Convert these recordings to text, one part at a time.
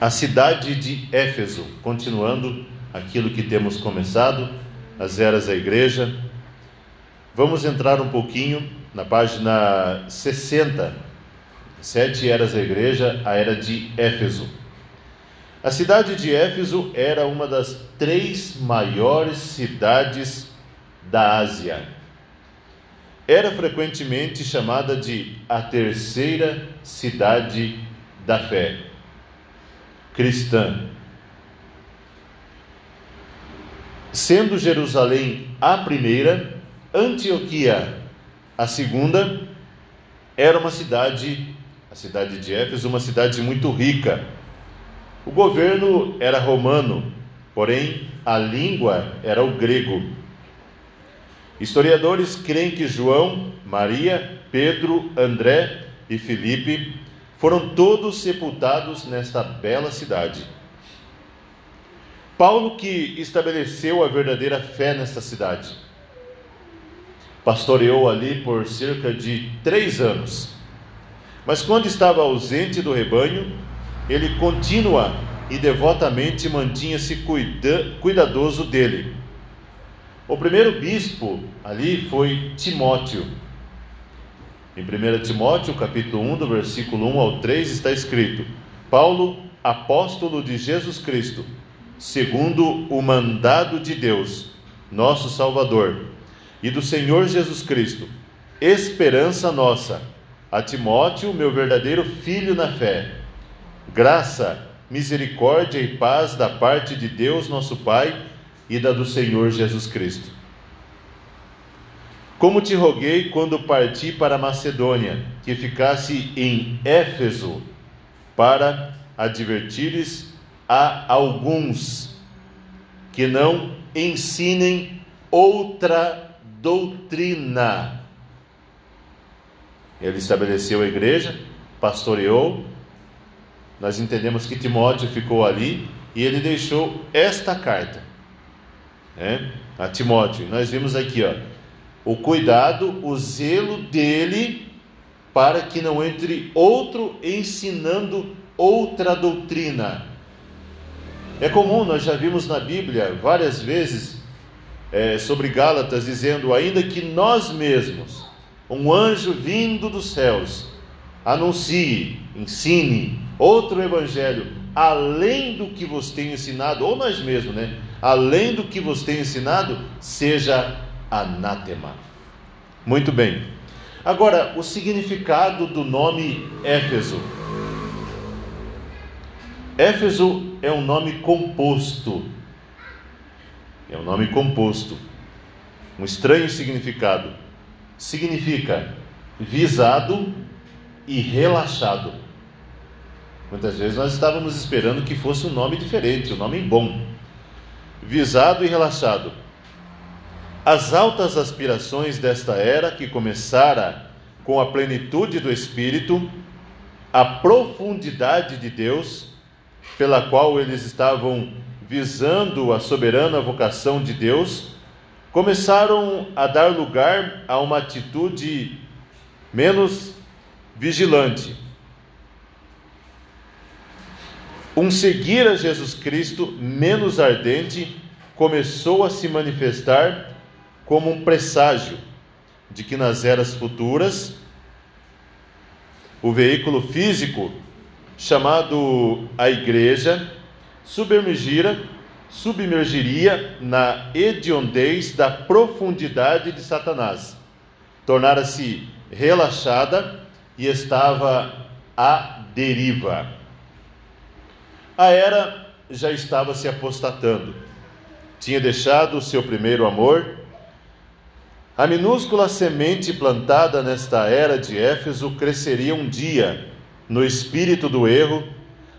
a cidade de Éfeso, continuando aquilo que temos começado, as eras da igreja. Vamos entrar um pouquinho na página 60, Sete Eras da Igreja, a Era de Éfeso. A cidade de Éfeso era uma das três maiores cidades da Ásia. Era frequentemente chamada de a terceira cidade da fé cristã. Sendo Jerusalém a primeira, Antioquia a segunda, era uma cidade, a cidade de Éfeso, uma cidade muito rica. O governo era romano, porém a língua era o grego. Historiadores creem que João, Maria, Pedro, André e Filipe foram todos sepultados nesta bela cidade. Paulo que estabeleceu a verdadeira fé nesta cidade. Pastoreou ali por cerca de três anos. Mas quando estava ausente do rebanho, ele continua e devotamente mantinha-se cuida, cuidadoso dele. O primeiro bispo ali foi Timóteo em 1 Timóteo, capítulo 1, do versículo 1 ao 3, está escrito: Paulo, apóstolo de Jesus Cristo, segundo o mandado de Deus, nosso Salvador, e do Senhor Jesus Cristo, esperança nossa, a Timóteo, meu verdadeiro filho na fé. Graça, misericórdia e paz da parte de Deus, nosso Pai, e da do Senhor Jesus Cristo como te roguei quando parti para Macedônia, que ficasse em Éfeso, para advertires a alguns que não ensinem outra doutrina. Ele estabeleceu a igreja, pastoreou. Nós entendemos que Timóteo ficou ali e ele deixou esta carta né, a Timóteo. Nós vimos aqui, ó, o cuidado, o zelo dele para que não entre outro ensinando outra doutrina. É comum, nós já vimos na Bíblia várias vezes é, sobre Gálatas dizendo: ainda que nós mesmos, um anjo vindo dos céus, anuncie, ensine outro evangelho, além do que vos tem ensinado, ou nós mesmos, né? Além do que vos tem ensinado, seja anátema. Muito bem. Agora, o significado do nome Éfeso. Éfeso é um nome composto. É um nome composto. Um estranho significado. Significa visado e relaxado. Muitas vezes nós estávamos esperando que fosse um nome diferente, um nome bom. Visado e relaxado as altas aspirações desta era, que começara com a plenitude do Espírito, a profundidade de Deus, pela qual eles estavam visando a soberana vocação de Deus, começaram a dar lugar a uma atitude menos vigilante. Um seguir a Jesus Cristo menos ardente começou a se manifestar como um presságio de que nas eras futuras o veículo físico chamado a igreja submergira, submergiria na hediondez da profundidade de Satanás, tornara-se relaxada e estava à deriva. A era já estava se apostatando, tinha deixado o seu primeiro amor a minúscula semente plantada nesta era de Éfeso cresceria um dia no espírito do erro,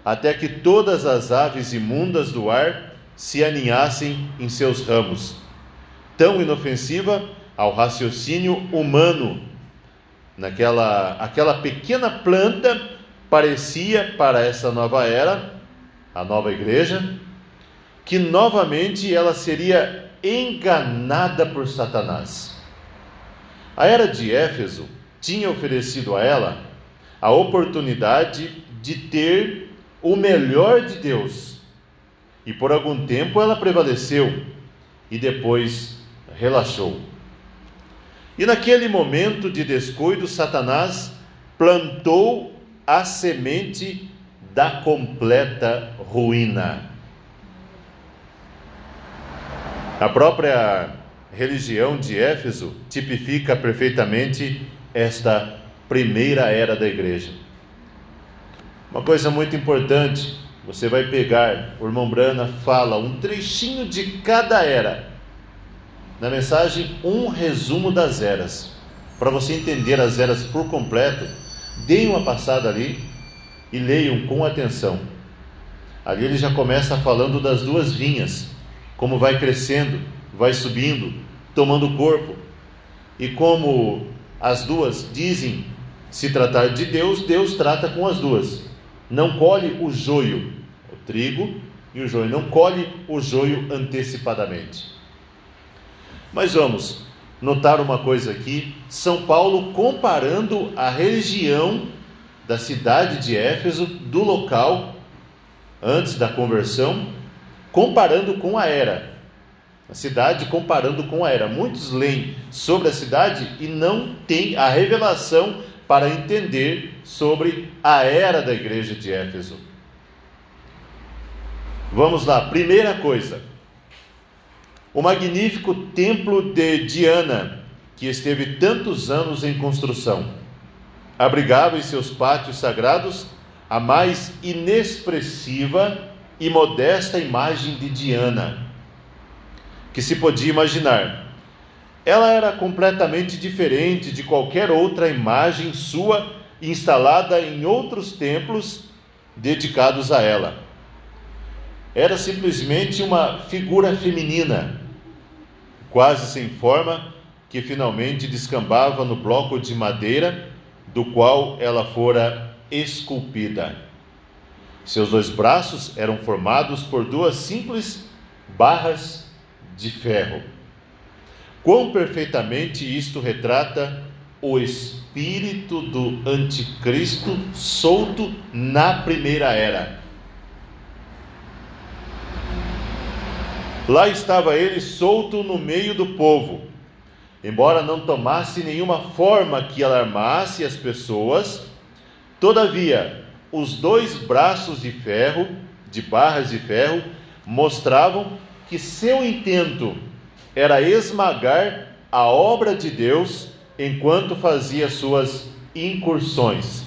até que todas as aves imundas do ar se aninhassem em seus ramos. Tão inofensiva ao raciocínio humano, naquela aquela pequena planta parecia para essa nova era, a nova igreja, que novamente ela seria enganada por Satanás. A era de Éfeso tinha oferecido a ela a oportunidade de ter o melhor de Deus. E por algum tempo ela prevaleceu e depois relaxou. E naquele momento de descuido, Satanás plantou a semente da completa ruína. A própria religião de Éfeso tipifica perfeitamente esta primeira era da igreja. Uma coisa muito importante, você vai pegar, o irmão Brana fala um trechinho de cada era. Na mensagem, um resumo das eras. Para você entender as eras por completo, deem uma passada ali e leiam com atenção. Ali ele já começa falando das duas vinhas, como vai crescendo, vai subindo, tomando corpo. E como as duas dizem se tratar de Deus, Deus trata com as duas. Não colhe o joio, o trigo e o joio, não colhe o joio antecipadamente. Mas vamos notar uma coisa aqui: São Paulo comparando a região da cidade de Éfeso, do local antes da conversão, comparando com a era. A cidade comparando com a era. Muitos leem sobre a cidade e não têm a revelação para entender sobre a era da igreja de Éfeso. Vamos lá, primeira coisa. O magnífico templo de Diana, que esteve tantos anos em construção, abrigava em seus pátios sagrados a mais inexpressiva e modesta imagem de Diana que se podia imaginar ela era completamente diferente de qualquer outra imagem sua instalada em outros templos dedicados a ela. Era simplesmente uma figura feminina, quase sem forma, que finalmente descambava no bloco de madeira do qual ela fora esculpida. Seus dois braços eram formados por duas simples barras de ferro. Quão perfeitamente isto retrata o espírito do anticristo solto na primeira era. Lá estava ele solto no meio do povo, embora não tomasse nenhuma forma que alarmasse as pessoas, todavia os dois braços de ferro, de barras de ferro, mostravam que seu intento era esmagar a obra de Deus enquanto fazia suas incursões.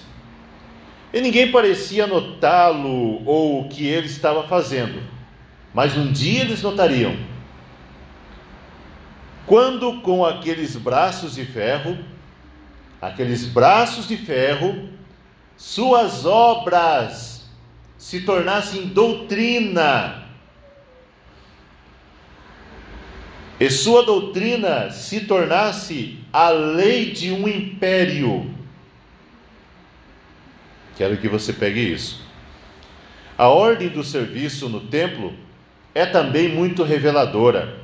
E ninguém parecia notá-lo ou o que ele estava fazendo, mas um dia eles notariam. Quando com aqueles braços de ferro, aqueles braços de ferro, suas obras se tornassem doutrina e sua doutrina se tornasse a lei de um império. Quero que você pegue isso. A ordem do serviço no templo é também muito reveladora.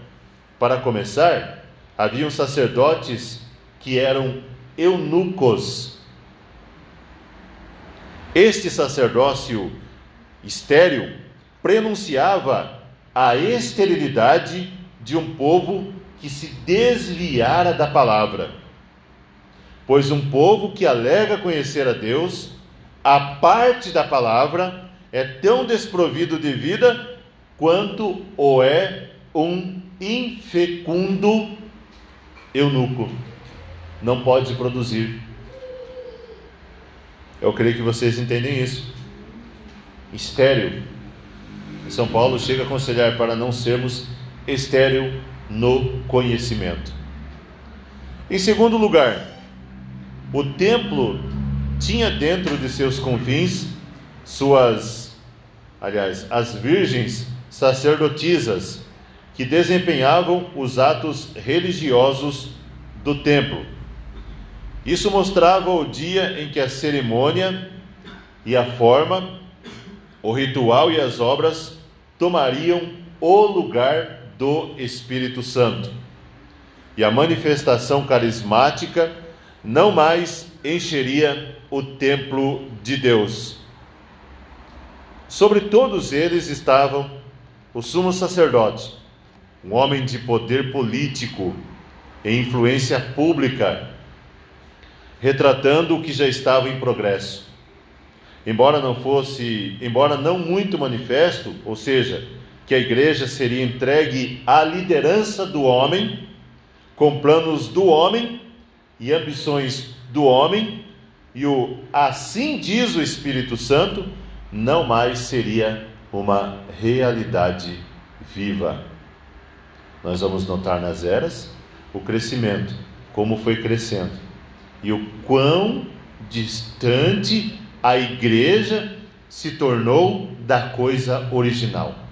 Para começar, haviam sacerdotes que eram eunucos. Este sacerdócio estéril prenunciava a esterilidade de um povo que se desviara da palavra. Pois um povo que alega conhecer a Deus, a parte da palavra, é tão desprovido de vida quanto o é um infecundo eunuco. Não pode produzir. Eu creio que vocês entendem isso. Estéreo. São Paulo chega a aconselhar para não sermos estéril no conhecimento. Em segundo lugar, o templo tinha dentro de seus confins suas, aliás, as virgens sacerdotisas que desempenhavam os atos religiosos do templo. Isso mostrava o dia em que a cerimônia e a forma, o ritual e as obras tomariam o lugar do Espírito Santo. E a manifestação carismática não mais encheria o templo de Deus. Sobre todos eles estavam o sumo sacerdote, um homem de poder político e influência pública, retratando o que já estava em progresso. Embora não fosse, embora não muito manifesto, ou seja, que a igreja seria entregue à liderança do homem, com planos do homem e ambições do homem, e o assim diz o Espírito Santo, não mais seria uma realidade viva. Nós vamos notar nas eras o crescimento, como foi crescendo, e o quão distante a igreja se tornou da coisa original.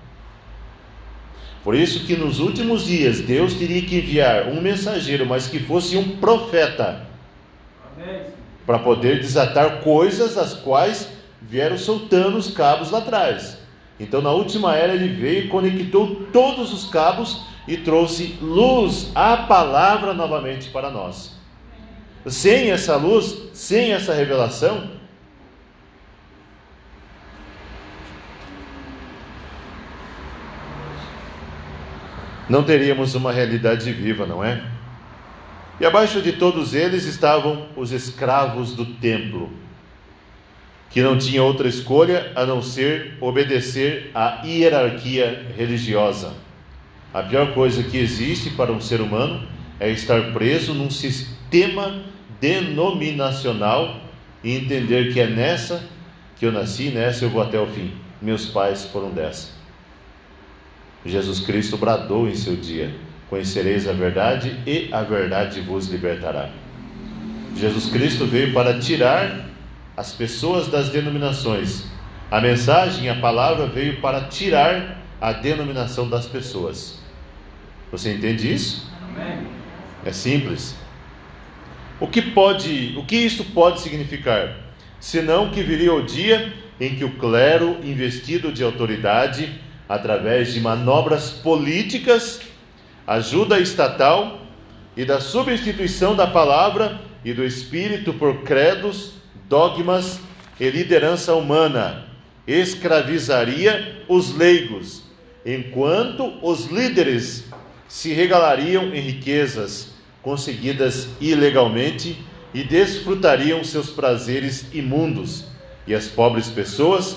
Por isso que nos últimos dias Deus teria que enviar um mensageiro, mas que fosse um profeta, para poder desatar coisas das quais vieram soltando os cabos lá atrás. Então, na última era, ele veio e conectou todos os cabos e trouxe luz, a palavra novamente para nós. Sem essa luz, sem essa revelação, não teríamos uma realidade viva, não é? E abaixo de todos eles estavam os escravos do templo que não tinha outra escolha a não ser obedecer à hierarquia religiosa. A pior coisa que existe para um ser humano é estar preso num sistema denominacional e entender que é nessa que eu nasci, nessa eu vou até o fim. Meus pais foram dessa. Jesus Cristo bradou em seu dia: Conhecereis a verdade e a verdade vos libertará. Jesus Cristo veio para tirar as pessoas das denominações. A mensagem, a palavra veio para tirar a denominação das pessoas. Você entende isso? Amém. É simples. O que pode, o que isso pode significar? Senão que viria o dia em que o clero, investido de autoridade, através de manobras políticas, ajuda estatal e da substituição da palavra e do espírito por credos, dogmas e liderança humana, escravizaria os leigos, enquanto os líderes se regalariam em riquezas conseguidas ilegalmente e desfrutariam seus prazeres imundos, e as pobres pessoas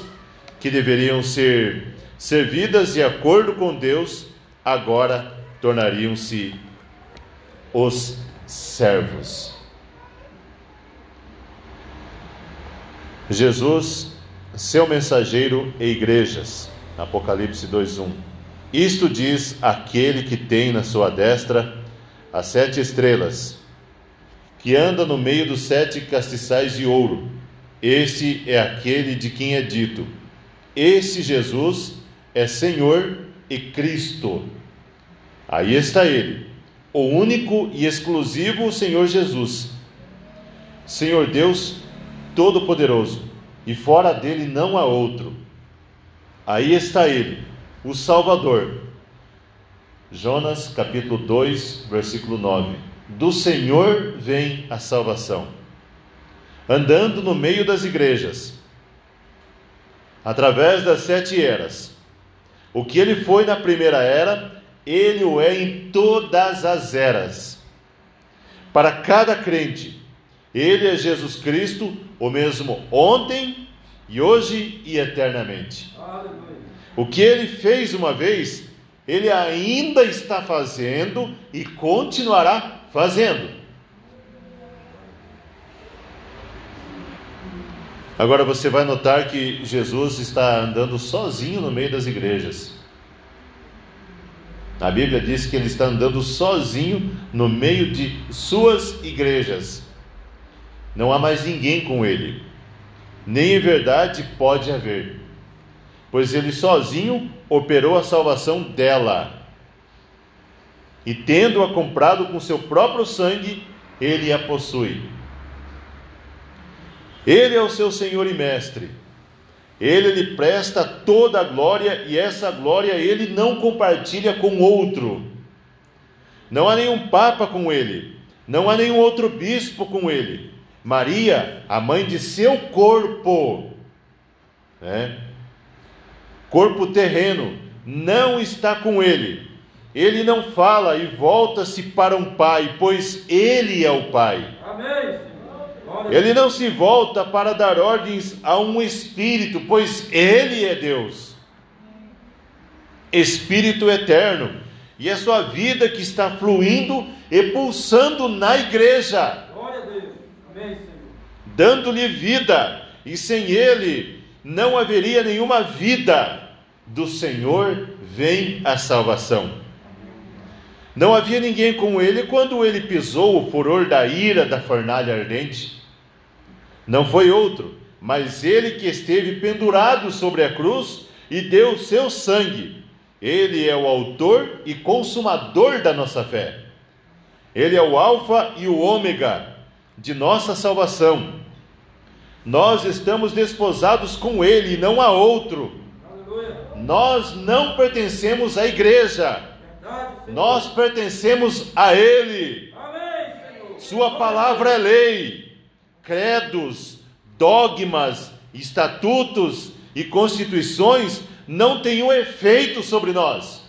que deveriam ser servidas de acordo com Deus, agora tornariam-se os servos. Jesus, seu mensageiro e igrejas. Apocalipse 2:1. Isto diz aquele que tem na sua destra as sete estrelas, que anda no meio dos sete castiçais de ouro. Este é aquele de quem é dito: Este Jesus é Senhor e Cristo. Aí está ele, o único e exclusivo Senhor Jesus. Senhor Deus Todo-Poderoso, e fora dele não há outro. Aí está ele, o Salvador. Jonas capítulo 2, versículo 9. Do Senhor vem a salvação. Andando no meio das igrejas, através das sete eras. O que ele foi na primeira era, ele o é em todas as eras. Para cada crente, ele é Jesus Cristo, o mesmo ontem e hoje e eternamente. O que ele fez uma vez, ele ainda está fazendo e continuará fazendo. Agora você vai notar que Jesus está andando sozinho no meio das igrejas. A Bíblia diz que ele está andando sozinho no meio de suas igrejas. Não há mais ninguém com ele, nem em verdade pode haver, pois ele sozinho operou a salvação dela. E tendo-a comprado com seu próprio sangue, ele a possui. Ele é o seu Senhor e Mestre. Ele lhe presta toda a glória e essa glória ele não compartilha com outro. Não há nenhum papa com ele, não há nenhum outro bispo com ele, Maria, a mãe de seu corpo, né? corpo terreno, não está com ele. Ele não fala e volta-se para um pai, pois ele é o pai. Amém. Ele não se volta para dar ordens a um espírito, pois ele é Deus. Espírito eterno, e é sua vida que está fluindo e pulsando na igreja. Dando-lhe vida, e sem ele não haveria nenhuma vida. Do Senhor vem a salvação. Não havia ninguém com ele quando ele pisou o furor da ira da fornalha ardente. Não foi outro, mas ele que esteve pendurado sobre a cruz e deu seu sangue. Ele é o autor e consumador da nossa fé. Ele é o Alfa e o Ômega de nossa salvação. Nós estamos desposados com Ele e não a outro. Nós não pertencemos à igreja nós pertencemos a Ele. Sua palavra é lei, credos, dogmas, estatutos e constituições não um efeito sobre nós.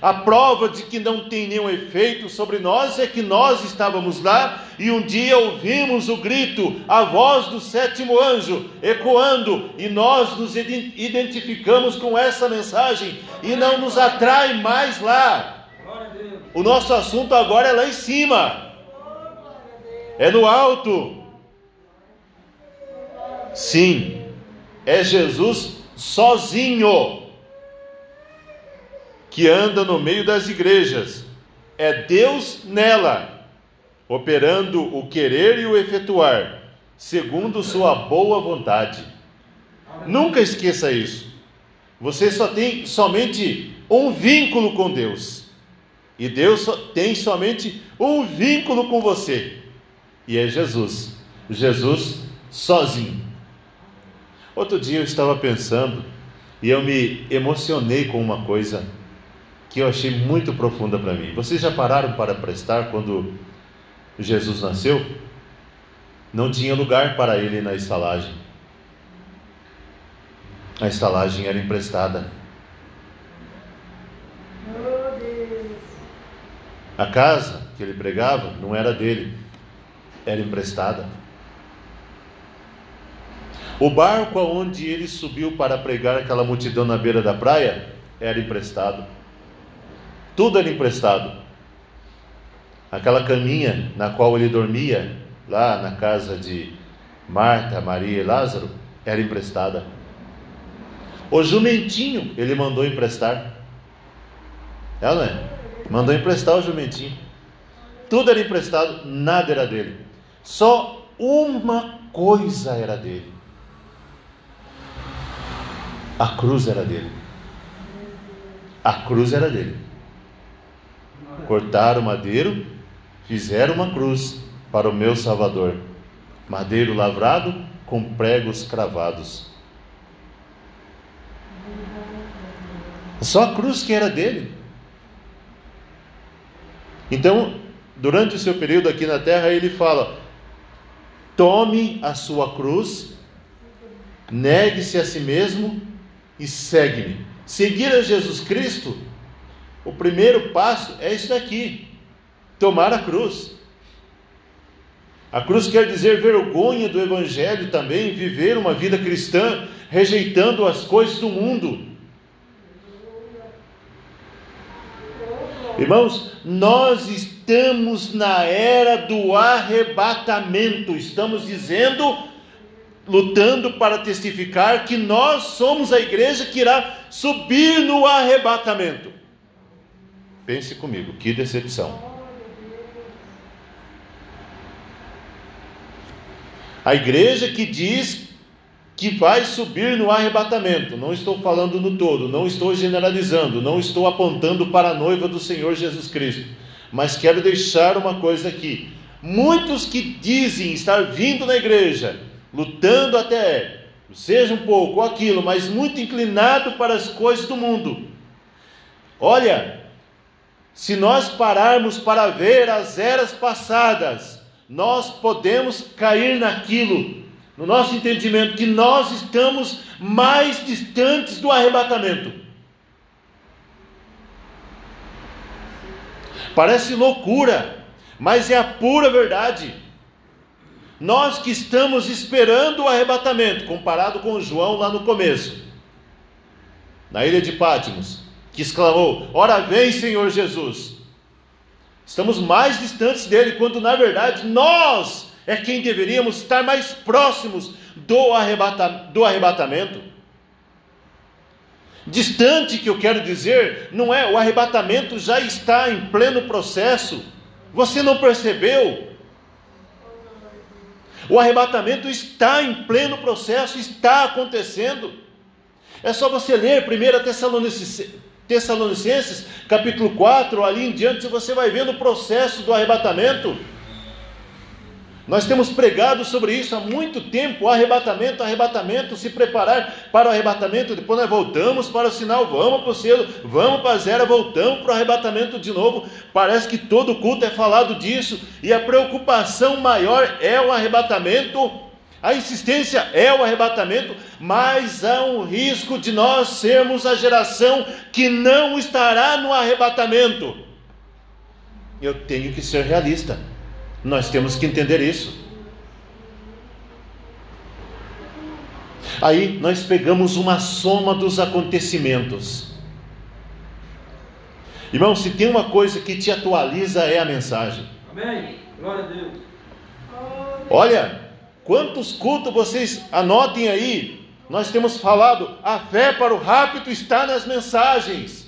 A prova de que não tem nenhum efeito sobre nós é que nós estávamos lá e um dia ouvimos o grito, a voz do sétimo anjo ecoando, e nós nos identificamos com essa mensagem e não nos atrai mais lá. O nosso assunto agora é lá em cima, é no alto. Sim, é Jesus sozinho que anda no meio das igrejas. É Deus nela, operando o querer e o efetuar, segundo sua boa vontade. Nunca esqueça isso. Você só tem somente um vínculo com Deus. E Deus tem somente um vínculo com você. E é Jesus. Jesus sozinho. Outro dia eu estava pensando e eu me emocionei com uma coisa que eu achei muito profunda para mim. Vocês já pararam para prestar quando Jesus nasceu? Não tinha lugar para ele na estalagem. A estalagem era emprestada. A casa que ele pregava não era dele, era emprestada. O barco aonde ele subiu para pregar aquela multidão na beira da praia era emprestado tudo era emprestado. Aquela caminha na qual ele dormia, lá na casa de Marta, Maria e Lázaro, era emprestada. O jumentinho ele mandou emprestar. Ela é, mandou emprestar o jumentinho. Tudo era emprestado, nada era dele. Só uma coisa era dele. A cruz era dele. A cruz era dele cortaram o madeiro, fizeram uma cruz para o meu Salvador, madeiro lavrado com pregos cravados. Só a cruz que era dele. Então, durante o seu período aqui na terra, ele fala: tome a sua cruz, negue-se a si mesmo e segue-me. Seguir a Jesus Cristo o primeiro passo é isso daqui: tomar a cruz. A cruz quer dizer vergonha do Evangelho também, viver uma vida cristã, rejeitando as coisas do mundo. Irmãos, nós estamos na era do arrebatamento, estamos dizendo, lutando para testificar que nós somos a igreja que irá subir no arrebatamento. Pense comigo, que decepção. A igreja que diz que vai subir no arrebatamento, não estou falando no todo, não estou generalizando, não estou apontando para a noiva do Senhor Jesus Cristo, mas quero deixar uma coisa aqui. Muitos que dizem estar vindo na igreja, lutando até, seja um pouco aquilo, mas muito inclinado para as coisas do mundo. Olha, se nós pararmos para ver as eras passadas, nós podemos cair naquilo no nosso entendimento, que nós estamos mais distantes do arrebatamento. Parece loucura, mas é a pura verdade. Nós que estamos esperando o arrebatamento, comparado com João lá no começo, na ilha de Pátimos, que exclamou: Ora vem, Senhor Jesus. Estamos mais distantes dele, quando na verdade nós é quem deveríamos estar mais próximos do, arrebata, do arrebatamento. Distante que eu quero dizer, não é, o arrebatamento já está em pleno processo. Você não percebeu? O arrebatamento está em pleno processo, está acontecendo. É só você ler 1 Tessalonicenses, capítulo 4, ali em diante, você vai vendo o processo do arrebatamento. Nós temos pregado sobre isso há muito tempo: arrebatamento, arrebatamento, se preparar para o arrebatamento. Depois nós voltamos para o sinal, vamos para o selo, vamos para a zero, voltamos para o arrebatamento de novo. Parece que todo culto é falado disso, e a preocupação maior é o arrebatamento. A insistência é o arrebatamento, mas há um risco de nós sermos a geração que não estará no arrebatamento. Eu tenho que ser realista. Nós temos que entender isso. Aí nós pegamos uma soma dos acontecimentos. Irmão, se tem uma coisa que te atualiza é a mensagem. Amém. Glória a Deus. Olha, quantos cultos vocês anotem aí. Nós temos falado, a fé para o rápido está nas mensagens.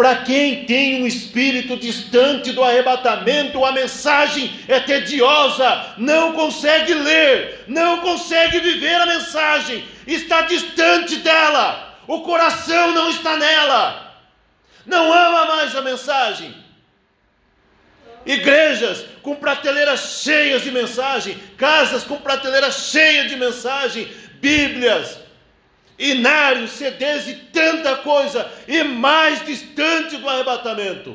Para quem tem um espírito distante do arrebatamento, a mensagem é tediosa, não consegue ler, não consegue viver a mensagem, está distante dela, o coração não está nela, não ama mais a mensagem. Igrejas com prateleiras cheias de mensagem, casas com prateleiras cheias de mensagem, Bíblias, inários, CDs e tanta coisa, e mais distante do arrebatamento.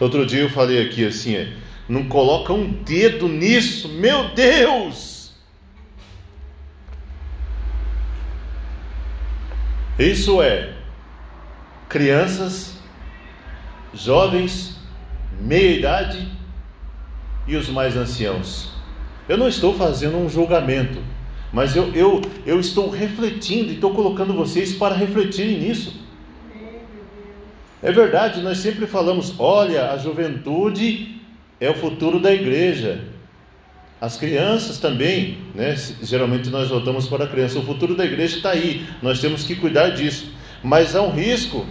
Outro dia eu falei aqui assim, é, não coloca um dedo nisso, meu Deus! Isso é crianças, jovens, meia idade e os mais anciãos. Eu não estou fazendo um julgamento, mas eu, eu, eu estou refletindo e estou colocando vocês para refletirem nisso. É verdade, nós sempre falamos: olha, a juventude é o futuro da igreja. As crianças também, né? Geralmente nós voltamos para a criança. O futuro da igreja está aí, nós temos que cuidar disso. Mas há um risco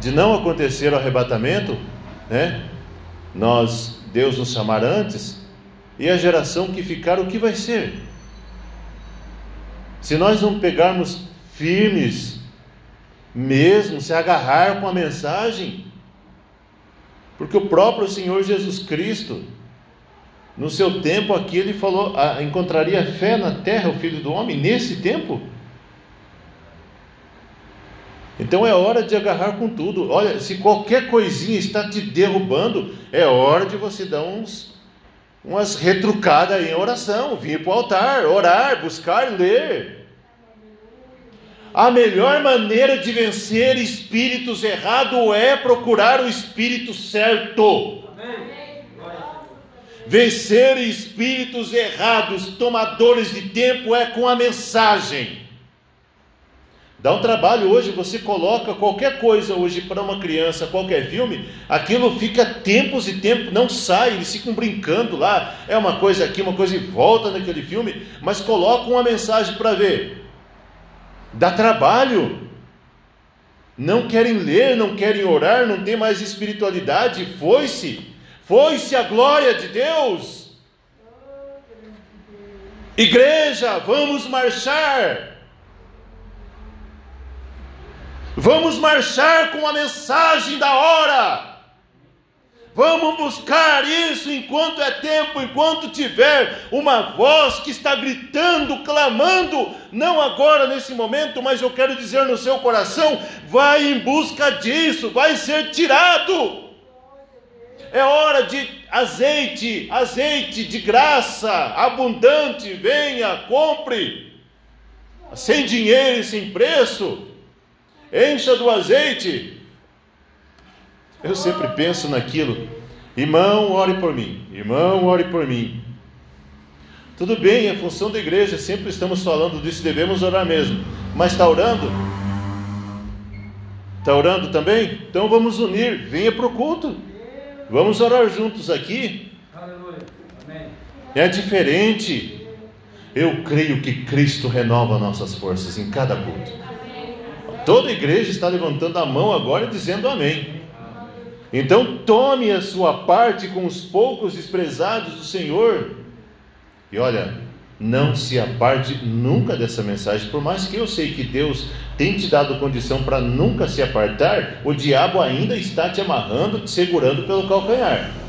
de não acontecer o arrebatamento, né? Nós Deus nos chamar antes, e a geração que ficar, o que vai ser? Se nós não pegarmos firmes, mesmo se agarrar com a mensagem, porque o próprio Senhor Jesus Cristo, no seu tempo aqui, ele falou: ah, encontraria fé na terra o Filho do Homem, nesse tempo? Então é hora de agarrar com tudo. Olha, se qualquer coisinha está te derrubando, é hora de você dar uns umas retrucadas em oração, vir para o altar, orar, buscar, ler. A melhor maneira de vencer espíritos errados é procurar o espírito certo. Vencer espíritos errados, tomadores de tempo, é com a mensagem. Dá um trabalho hoje, você coloca qualquer coisa hoje para uma criança, qualquer filme, aquilo fica tempos e tempos, não sai, eles ficam brincando lá, é uma coisa aqui, uma coisa e volta naquele filme, mas coloca uma mensagem para ver. Dá trabalho. Não querem ler, não querem orar, não tem mais espiritualidade, foi-se, foi-se a glória de Deus. Igreja, vamos marchar. Vamos marchar com a mensagem da hora. Vamos buscar isso enquanto é tempo, enquanto tiver uma voz que está gritando, clamando, não agora nesse momento, mas eu quero dizer no seu coração: vai em busca disso, vai ser tirado. É hora de azeite, azeite de graça, abundante, venha, compre, sem dinheiro e sem preço, encha do azeite, eu sempre penso naquilo. Irmão, ore por mim. Irmão, ore por mim. Tudo bem, é função da igreja, sempre estamos falando disso, devemos orar mesmo. Mas está orando? Está orando também? Então vamos unir, venha para o culto. Vamos orar juntos aqui. É diferente. Eu creio que Cristo renova nossas forças em cada culto. Toda igreja está levantando a mão agora e dizendo amém. Então tome a sua parte com os poucos desprezados do Senhor. E olha, não se aparte nunca dessa mensagem, por mais que eu sei que Deus tem te dado condição para nunca se apartar, o diabo ainda está te amarrando, te segurando pelo calcanhar.